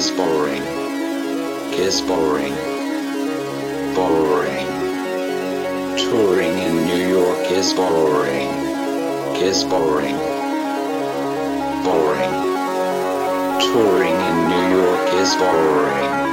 Is boring. Is boring. Boring. Touring in New York is boring. Is boring. Boring. Touring in New York is boring.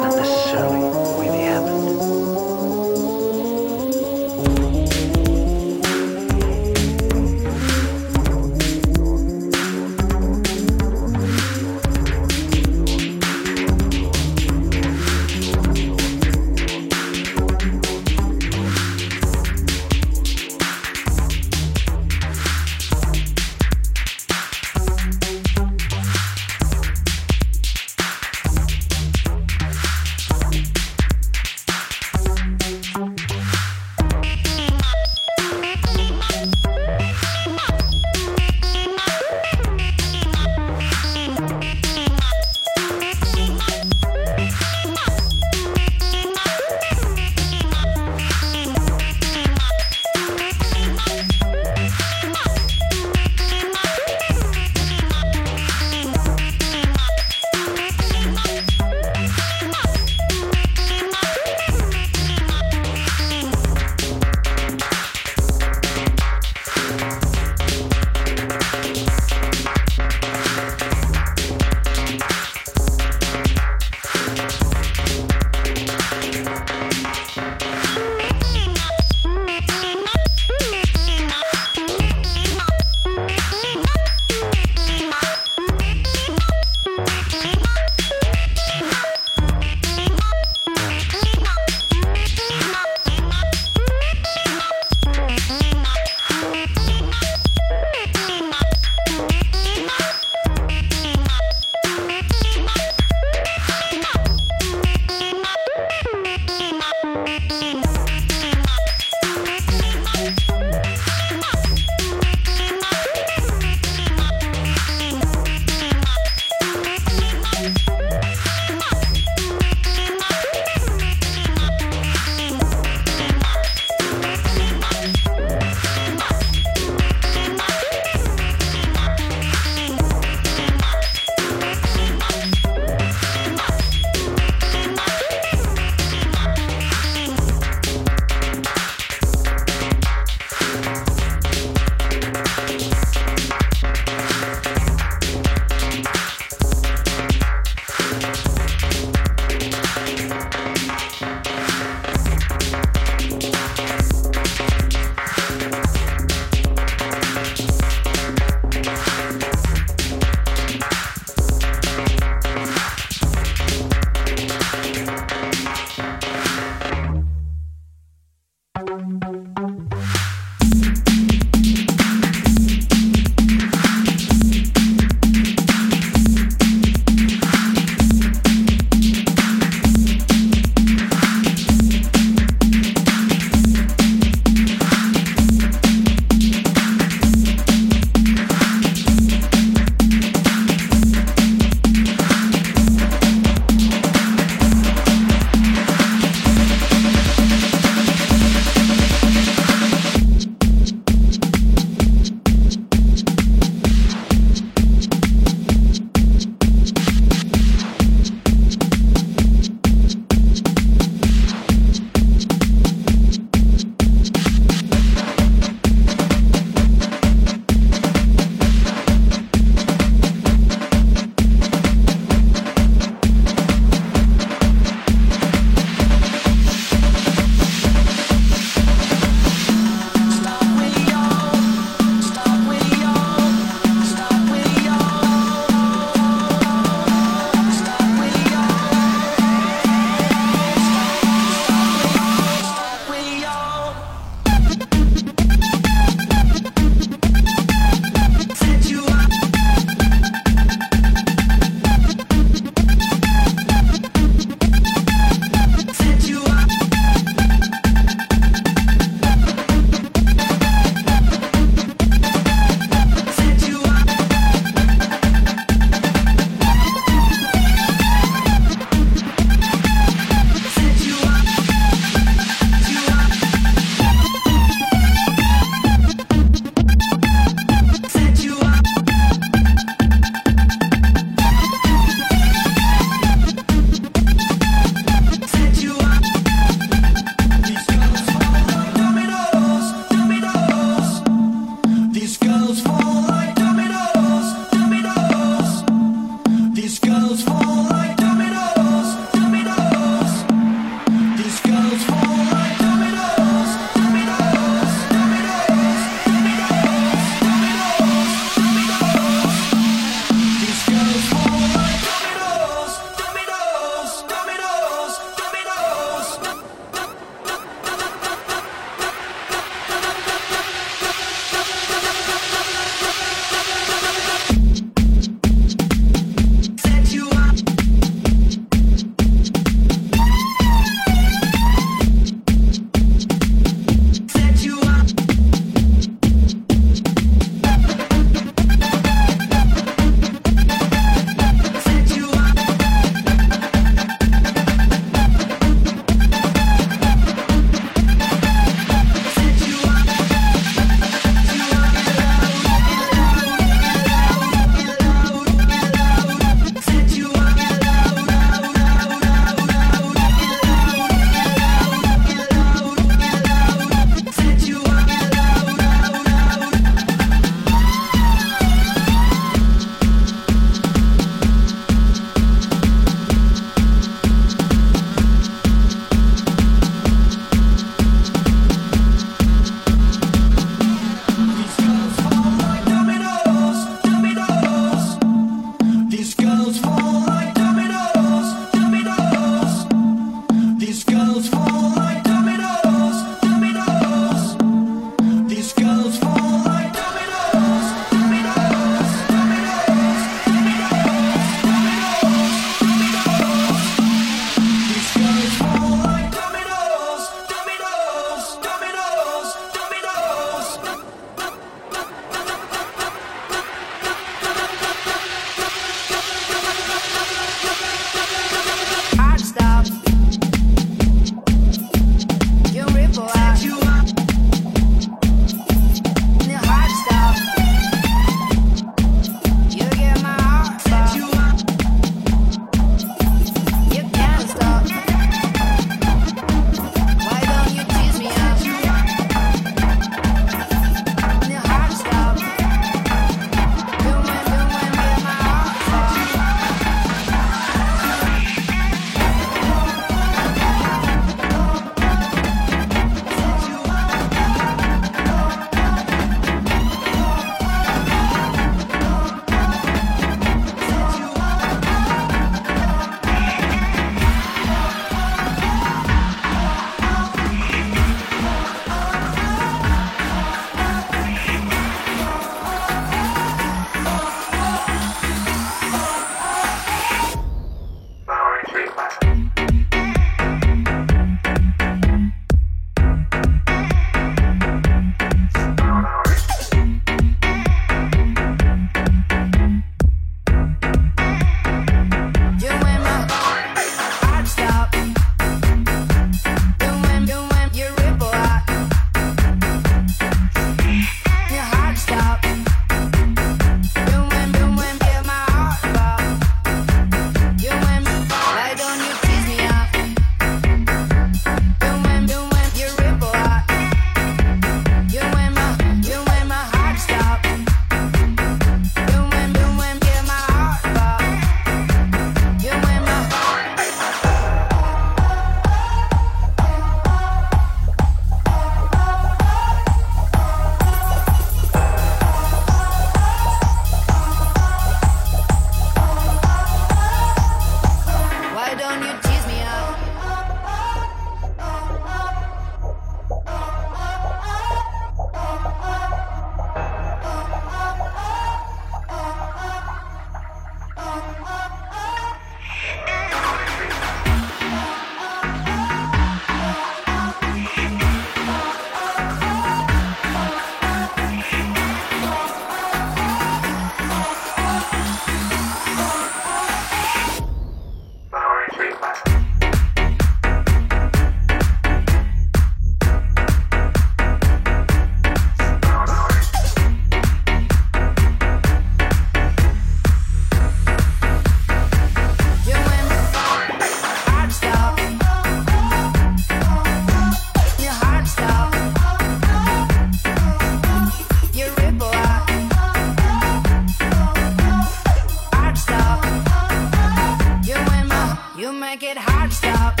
Make it hard to stop.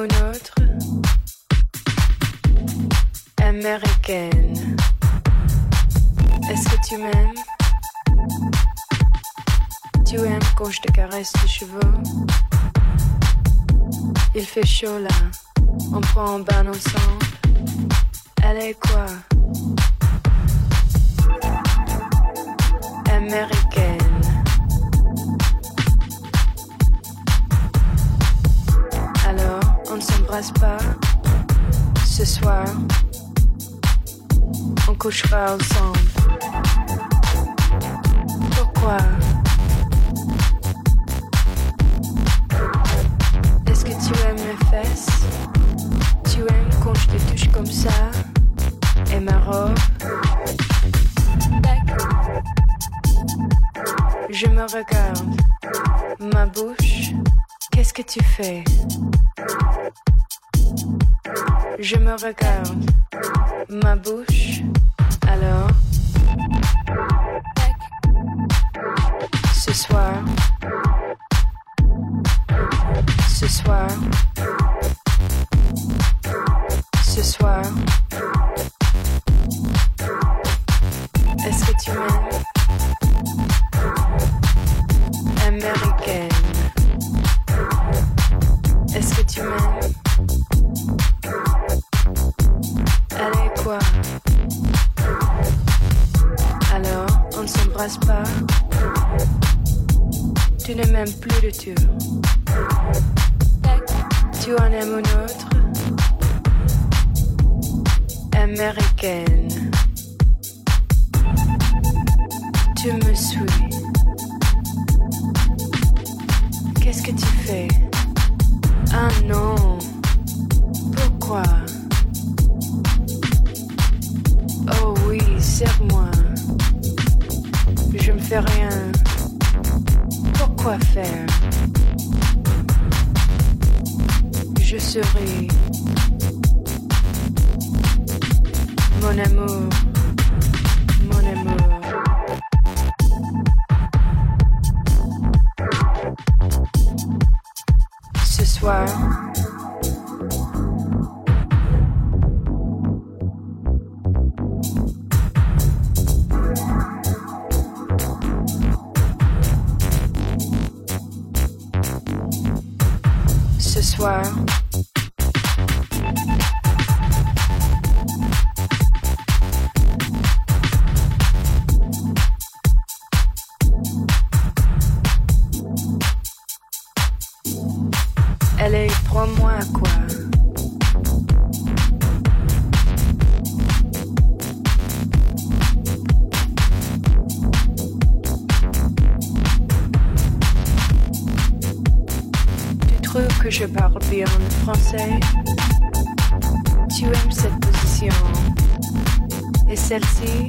au nôtre Américaine. Est-ce que tu m'aimes? Tu aimes quand je te caresse les cheveux? Il fait chaud là, on prend un bain ensemble. Allez quoi? Américaine. pas ce soir. On couche pas ensemble. Pourquoi? Est-ce que tu aimes mes fesses? Tu aimes quand je te touche comme ça? Et ma robe? Je me regarde. Ma bouche? Qu'est-ce que tu fais? Je me regarde. Ma bouche. Alors? Ce soir. Ce soir. français, tu aimes cette position. Et celle-ci,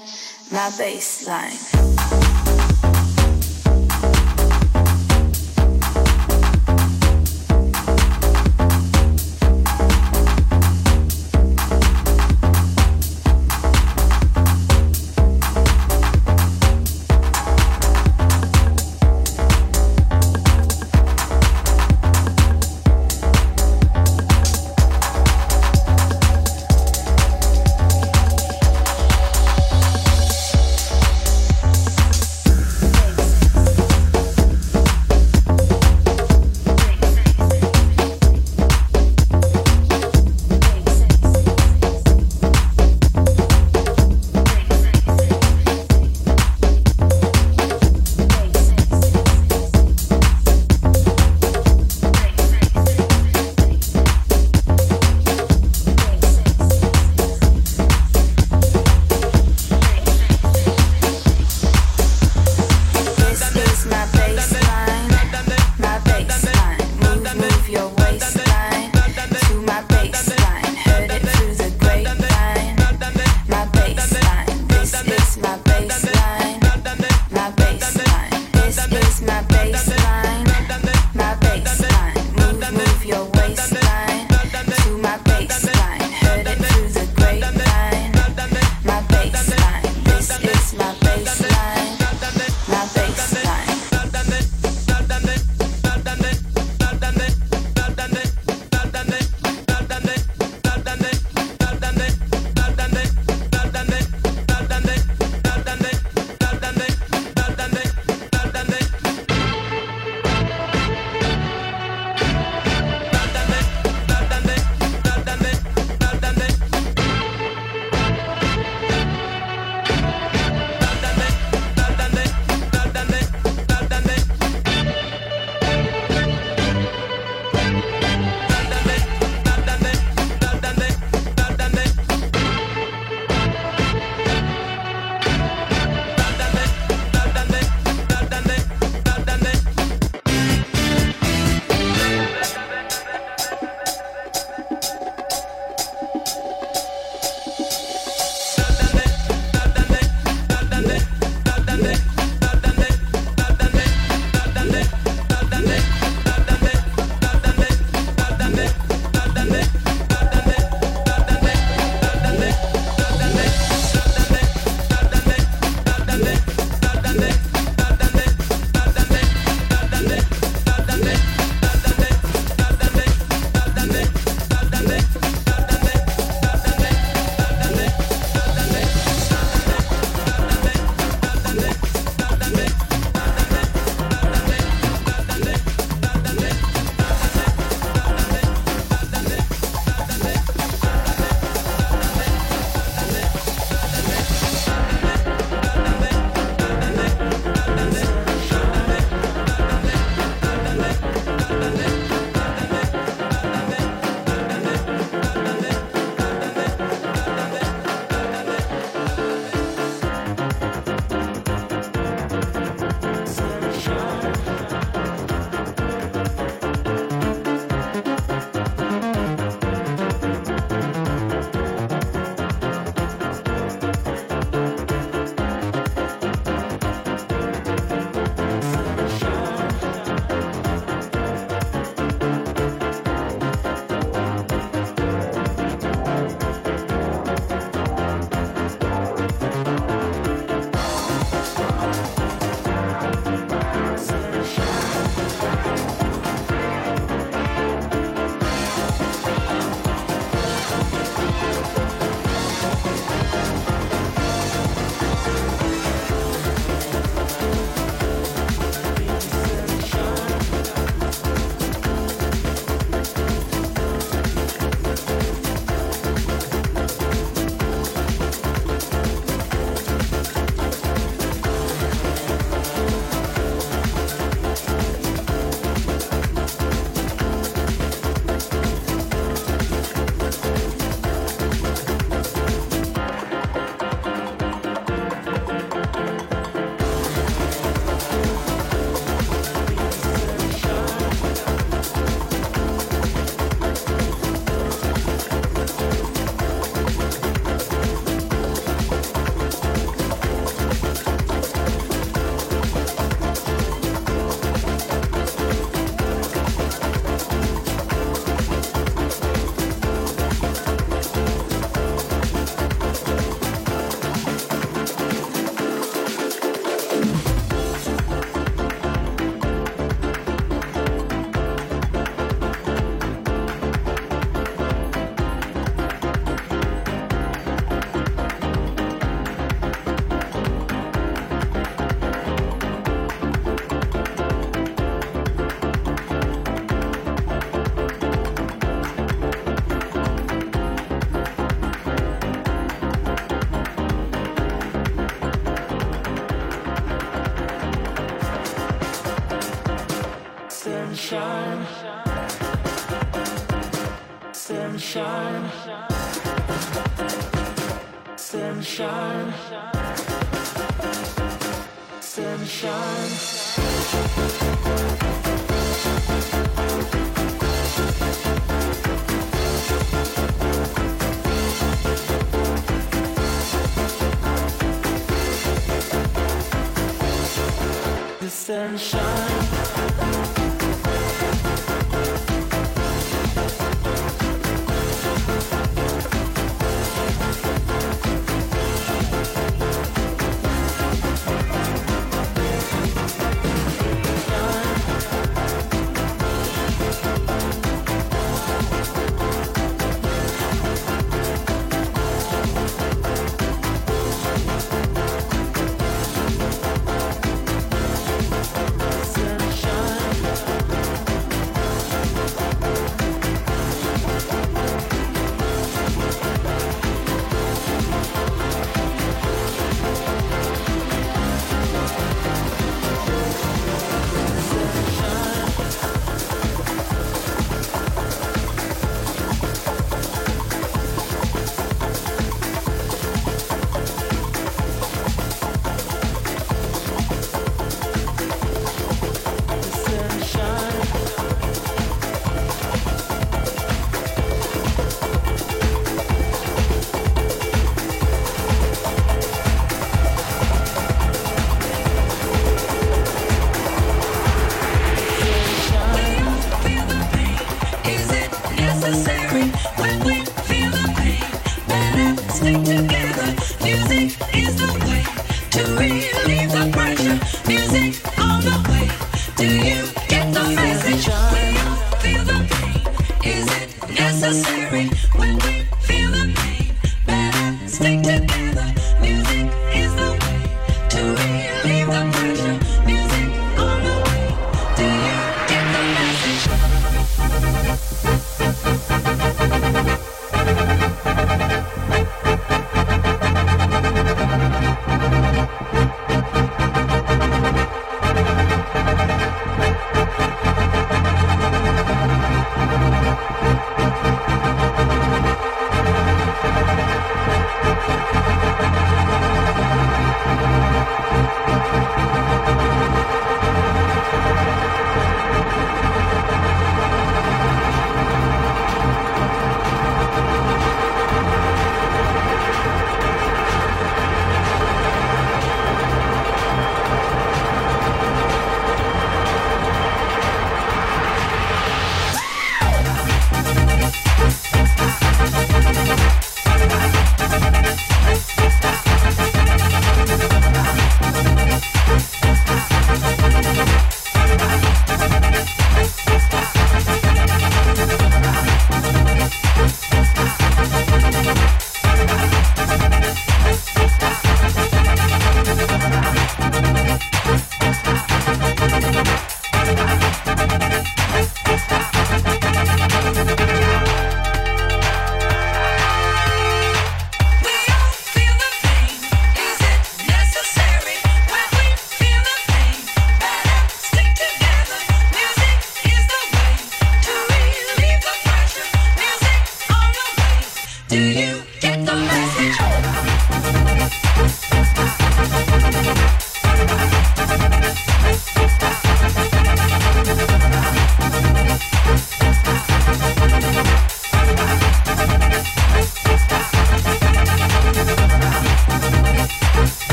my baseline.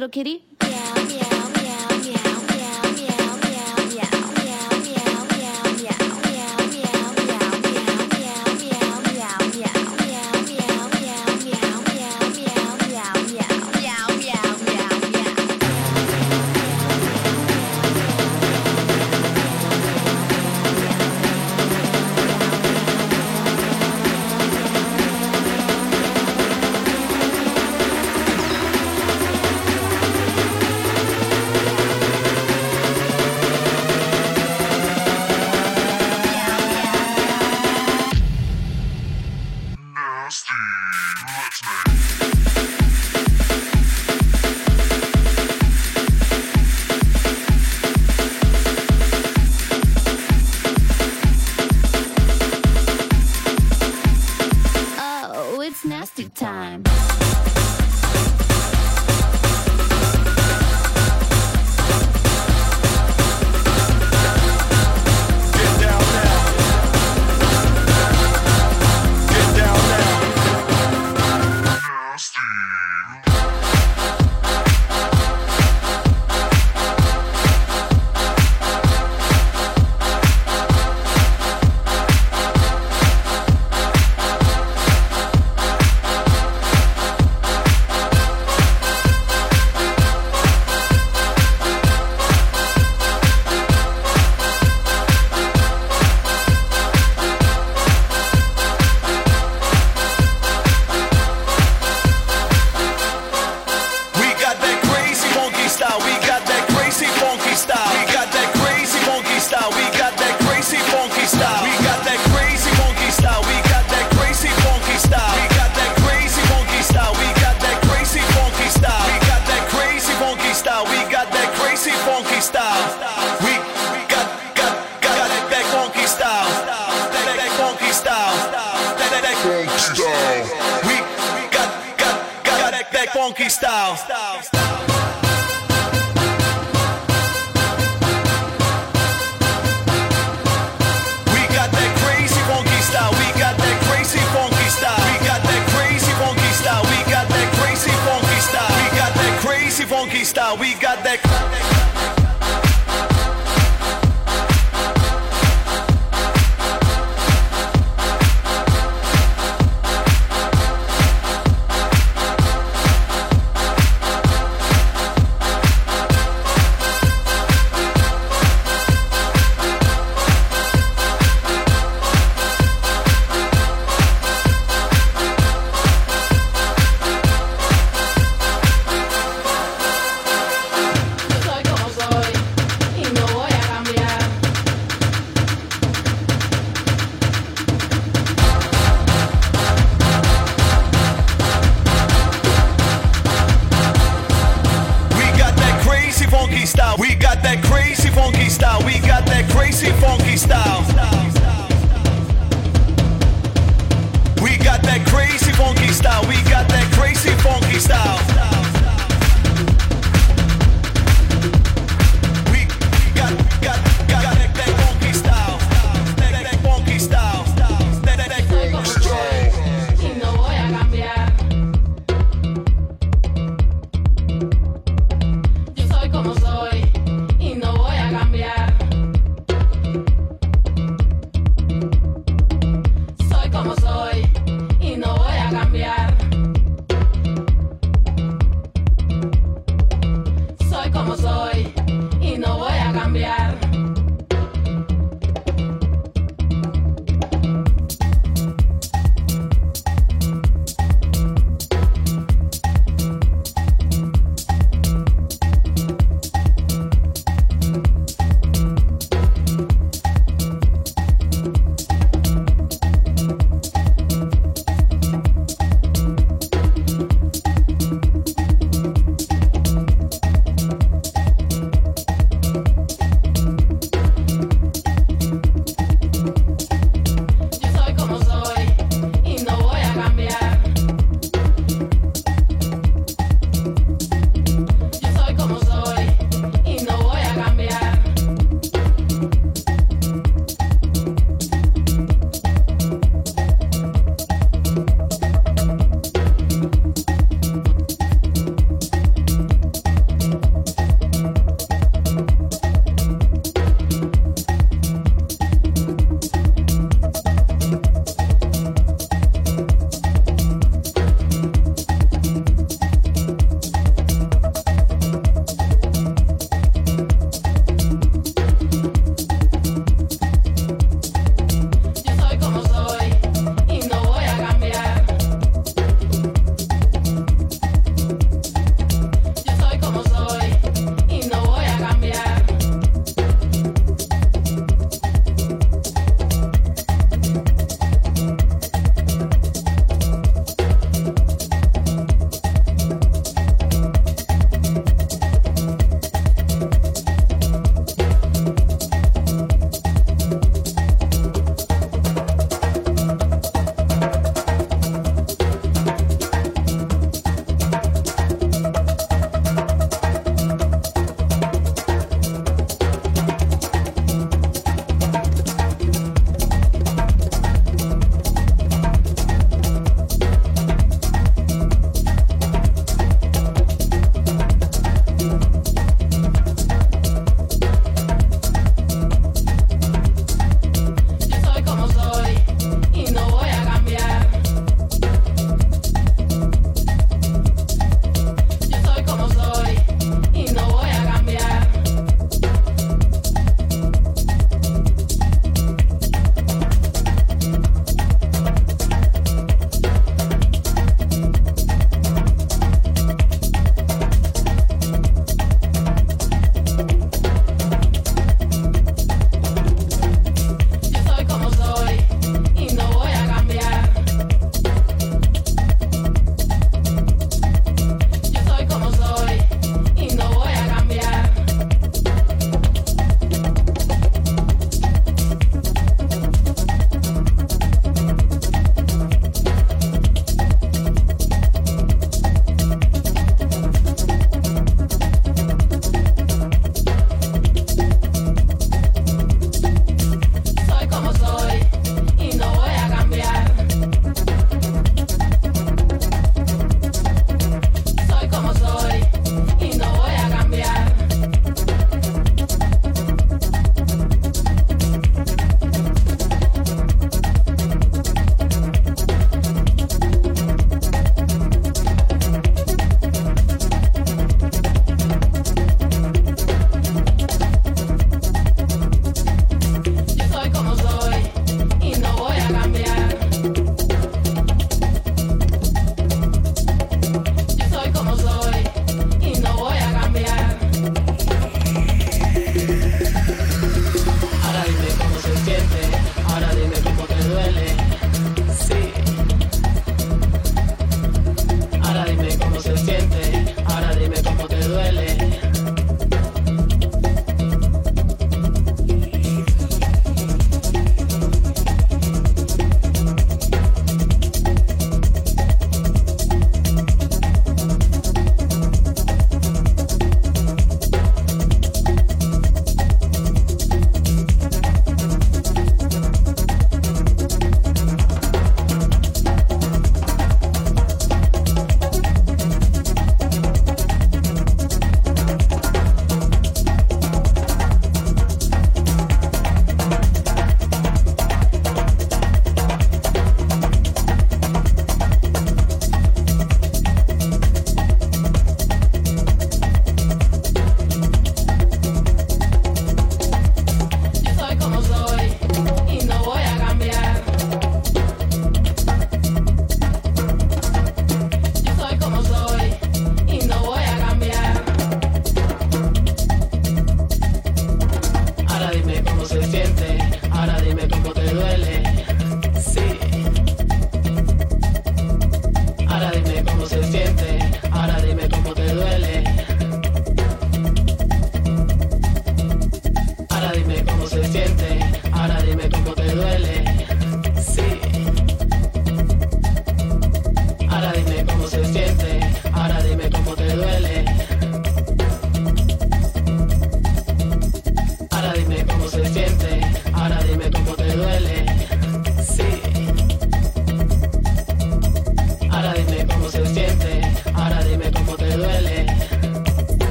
little kitty. freestyle. We got that crazy funky style. We got that crazy funky style. We got that crazy funky style. We got that crazy funky style. We got that crazy funky style. We got that.